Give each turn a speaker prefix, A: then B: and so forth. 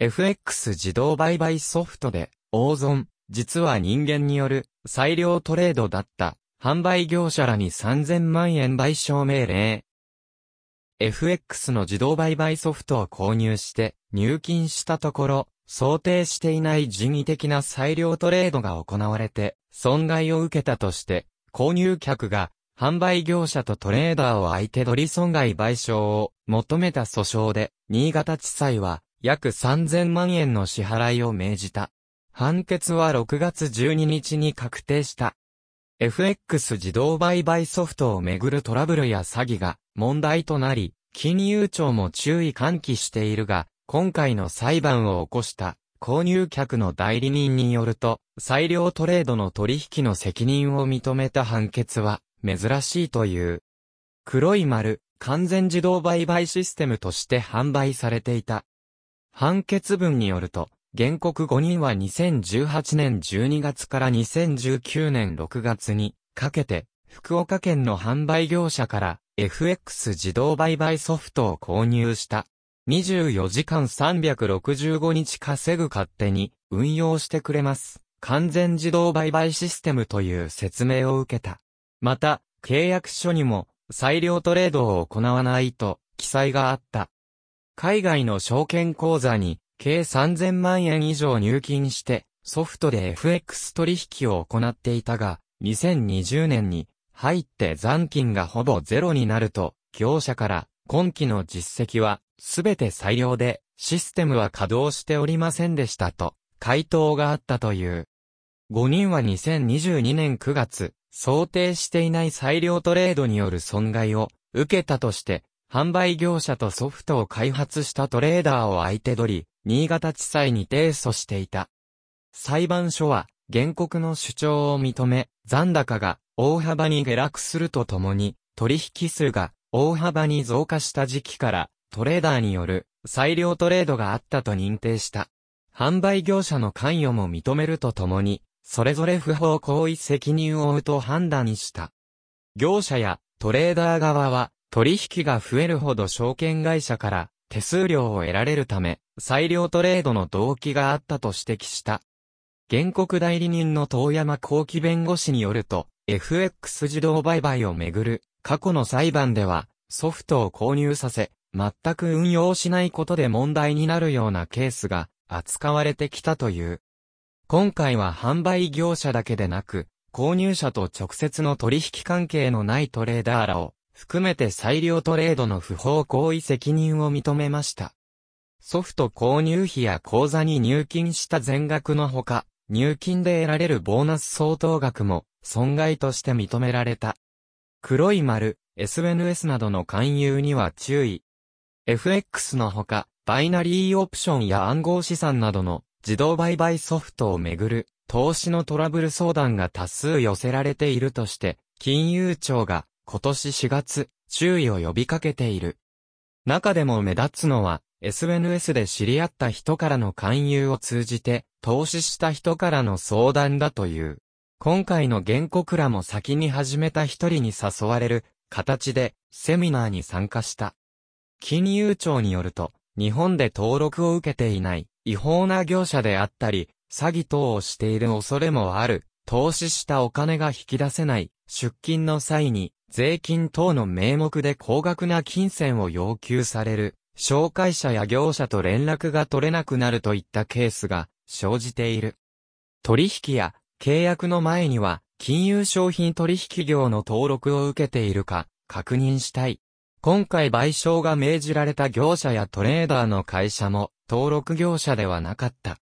A: FX 自動売買ソフトで、大損、実は人間による裁量トレードだった、販売業者らに3000万円賠償命令。FX の自動売買ソフトを購入して入金したところ、想定していない人為的な裁量トレードが行われて、損害を受けたとして、購入客が販売業者とトレーダーを相手取り損害賠償を求めた訴訟で、新潟地裁は約3000万円の支払いを命じた。判決は6月12日に確定した。FX 自動売買ソフトをめぐるトラブルや詐欺が問題となり、金融庁も注意喚起しているが、今回の裁判を起こした購入客の代理人によると、裁量トレードの取引の責任を認めた判決は珍しいという。黒い丸、完全自動売買システムとして販売されていた。判決文によると、原告5人は2018年12月から2019年6月にかけて、福岡県の販売業者から FX 自動売買ソフトを購入した。24時間365日稼ぐ勝手に運用してくれます。完全自動売買システムという説明を受けた。また、契約書にも、裁量トレードを行わないと、記載があった。海外の証券口座に、計3000万円以上入金して、ソフトで FX 取引を行っていたが、2020年に入って残金がほぼゼロになると、業者から今期の実績はすべて裁量でシステムは稼働しておりませんでしたと回答があったという。5人は2022年9月、想定していない裁量トレードによる損害を受けたとして、販売業者とソフトを開発したトレーダーを相手取り、新潟地裁に提訴していた。裁判所は、原告の主張を認め、残高が大幅に下落するとともに、取引数が大幅に増加した時期からトレーダーによる裁量トレードがあったと認定した。販売業者の関与も認めるとともに、それぞれ不法行為責任を負うと判断した。業者やトレーダー側は取引が増えるほど証券会社から手数料を得られるため、裁量トレードの動機があったと指摘した。原告代理人の遠山幸喜弁護士によると、FX 自動売買をめぐる過去の裁判ではソフトを購入させ、全く運用しないことで問題になるようなケースが扱われてきたという。今回は販売業者だけでなく、購入者と直接の取引関係のないトレーダーらを含めて裁量トレードの不法行為責任を認めました。ソフト購入費や口座に入金した全額のほか、入金で得られるボーナス相当額も損害として認められた。黒い丸、SNS などの勧誘には注意。FX のほか、バイナリーオプションや暗号資産などの自動売買ソフトをめぐる投資のトラブル相談が多数寄せられているとして、金融庁が今年4月、注意を呼びかけている。中でも目立つのは、SNS で知り合った人からの勧誘を通じて、投資した人からの相談だという。今回の原告らも先に始めた一人に誘われる形でセミナーに参加した。金融庁によると、日本で登録を受けていない違法な業者であったり、詐欺等をしている恐れもある、投資したお金が引き出せない、出金の際に、税金等の名目で高額な金銭を要求される、紹介者や業者と連絡が取れなくなるといったケースが生じている。取引や契約の前には、金融商品取引業の登録を受けているか、確認したい。今回賠償が命じられた業者やトレーダーの会社も登録業者ではなかった。